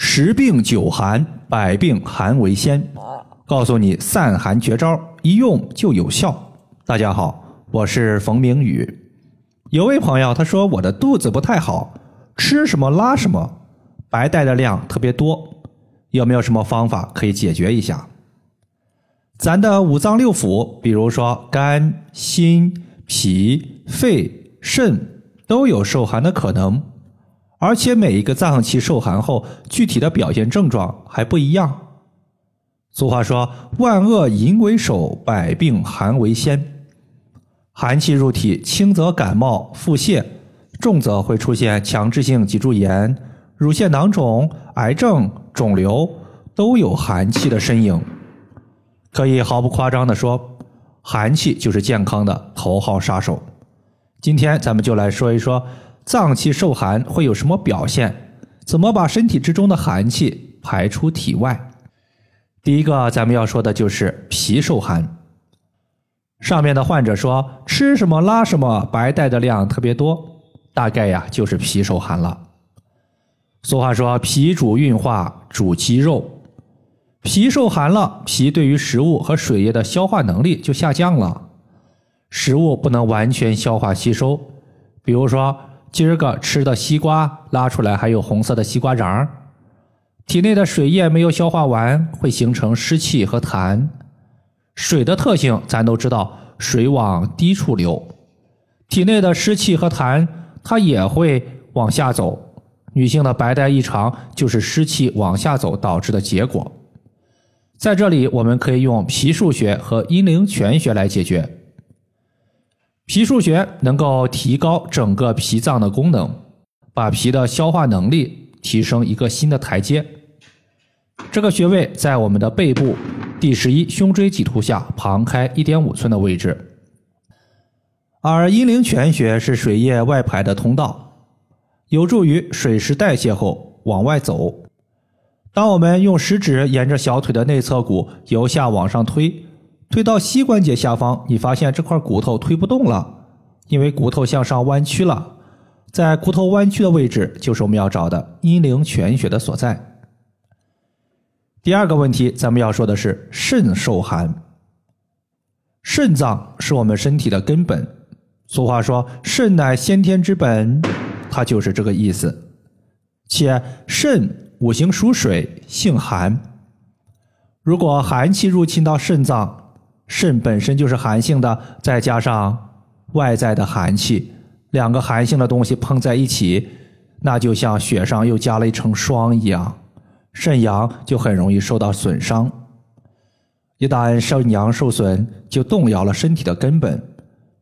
十病九寒，百病寒为先，告诉你散寒绝招，一用就有效。大家好，我是冯明宇。有位朋友他说我的肚子不太好，吃什么拉什么，白带的量特别多，有没有什么方法可以解决一下？咱的五脏六腑，比如说肝、心、脾、肺、肾，都有受寒的可能。而且每一个脏器受寒后，具体的表现症状还不一样。俗话说：“万恶淫为首，百病寒为先。”寒气入体，轻则感冒、腹泻，重则会出现强制性脊柱炎、乳腺囊肿、癌症、肿瘤，都有寒气的身影。可以毫不夸张的说，寒气就是健康的头号杀手。今天咱们就来说一说。脏器受寒会有什么表现？怎么把身体之中的寒气排出体外？第一个，咱们要说的就是脾受寒。上面的患者说吃什么拉什么，白带的量特别多，大概呀就是脾受寒了。俗话说脾主运化，主肌肉，脾受寒了，脾对于食物和水液的消化能力就下降了，食物不能完全消化吸收，比如说。今儿个吃的西瓜拉出来还有红色的西瓜瓤，体内的水液没有消化完，会形成湿气和痰。水的特性咱都知道，水往低处流，体内的湿气和痰它也会往下走。女性的白带异常就是湿气往下走导致的结果。在这里，我们可以用脾腧穴和阴陵泉穴来解决。脾腧穴能够提高整个脾脏的功能，把脾的消化能力提升一个新的台阶。这个穴位在我们的背部第十一胸椎棘突下旁开一点五寸的位置，而阴陵泉穴是水液外排的通道，有助于水湿代谢后往外走。当我们用食指沿着小腿的内侧骨由下往上推。推到膝关节下方，你发现这块骨头推不动了，因为骨头向上弯曲了。在骨头弯曲的位置，就是我们要找的阴陵泉穴的所在。第二个问题，咱们要说的是肾受寒。肾脏是我们身体的根本，俗话说“肾乃先天之本”，它就是这个意思。且肾五行属水，性寒。如果寒气入侵到肾脏，肾本身就是寒性的，再加上外在的寒气，两个寒性的东西碰在一起，那就像雪上又加了一层霜一样，肾阳就很容易受到损伤。一旦肾阳受损，就动摇了身体的根本，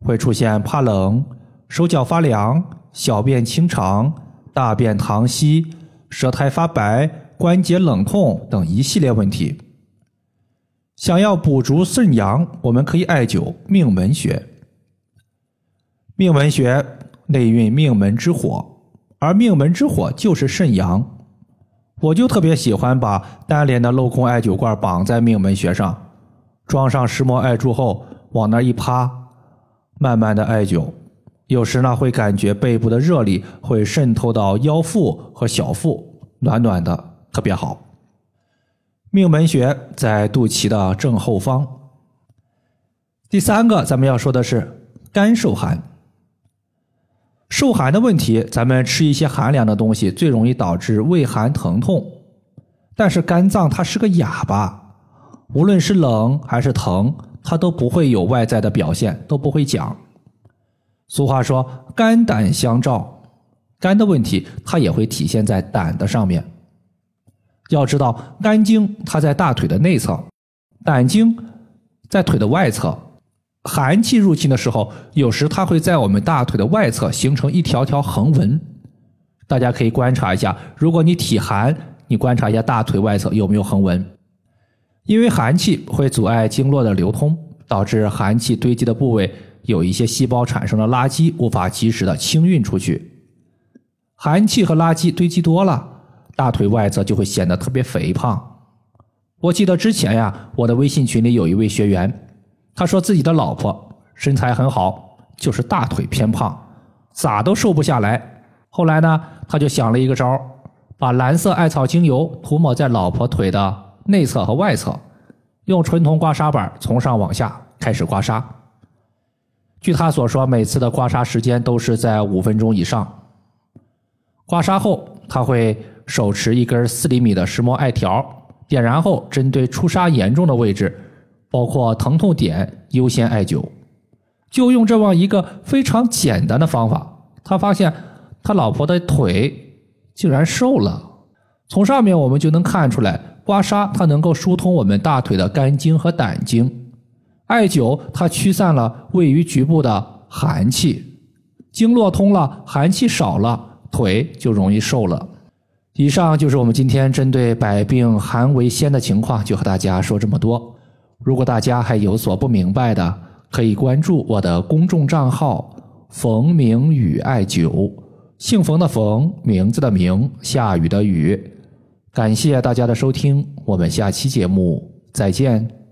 会出现怕冷、手脚发凉、小便清长、大便溏稀、舌苔发白、关节冷痛等一系列问题。想要补足肾阳，我们可以艾灸命门穴。命门穴内蕴命门之火，而命门之火就是肾阳。我就特别喜欢把单连的镂空艾灸罐绑在命门穴上，装上石墨艾柱后，往那一趴，慢慢的艾灸。有时呢，会感觉背部的热力会渗透到腰腹和小腹，暖暖的，特别好。命门穴在肚脐的正后方。第三个，咱们要说的是肝受寒。受寒的问题，咱们吃一些寒凉的东西，最容易导致胃寒疼痛。但是肝脏它是个哑巴，无论是冷还是疼，它都不会有外在的表现，都不会讲。俗话说肝胆相照，肝的问题它也会体现在胆的上面。要知道，肝经它在大腿的内侧，胆经在腿的外侧。寒气入侵的时候，有时它会在我们大腿的外侧形成一条条横纹。大家可以观察一下，如果你体寒，你观察一下大腿外侧有没有横纹。因为寒气会阻碍经络的流通，导致寒气堆积的部位有一些细胞产生了垃圾，无法及时的清运出去。寒气和垃圾堆积多了。大腿外侧就会显得特别肥胖。我记得之前呀，我的微信群里有一位学员，他说自己的老婆身材很好，就是大腿偏胖，咋都瘦不下来。后来呢，他就想了一个招把蓝色艾草精油涂抹在老婆腿的内侧和外侧，用纯铜刮痧板从上往下开始刮痧。据他所说，每次的刮痧时间都是在五分钟以上。刮痧后，他会手持一根四厘米的石墨艾条，点燃后，针对出痧严重的位置，包括疼痛点，优先艾灸。就用这么一个非常简单的方法，他发现他老婆的腿竟然瘦了。从上面我们就能看出来，刮痧它能够疏通我们大腿的肝经和胆经，艾灸它驱散了位于局部的寒气，经络通了，寒气少了。腿就容易瘦了。以上就是我们今天针对百病寒为先的情况，就和大家说这么多。如果大家还有所不明白的，可以关注我的公众账号“冯明宇艾灸”，姓冯的冯，名字的名，下雨的雨。感谢大家的收听，我们下期节目再见。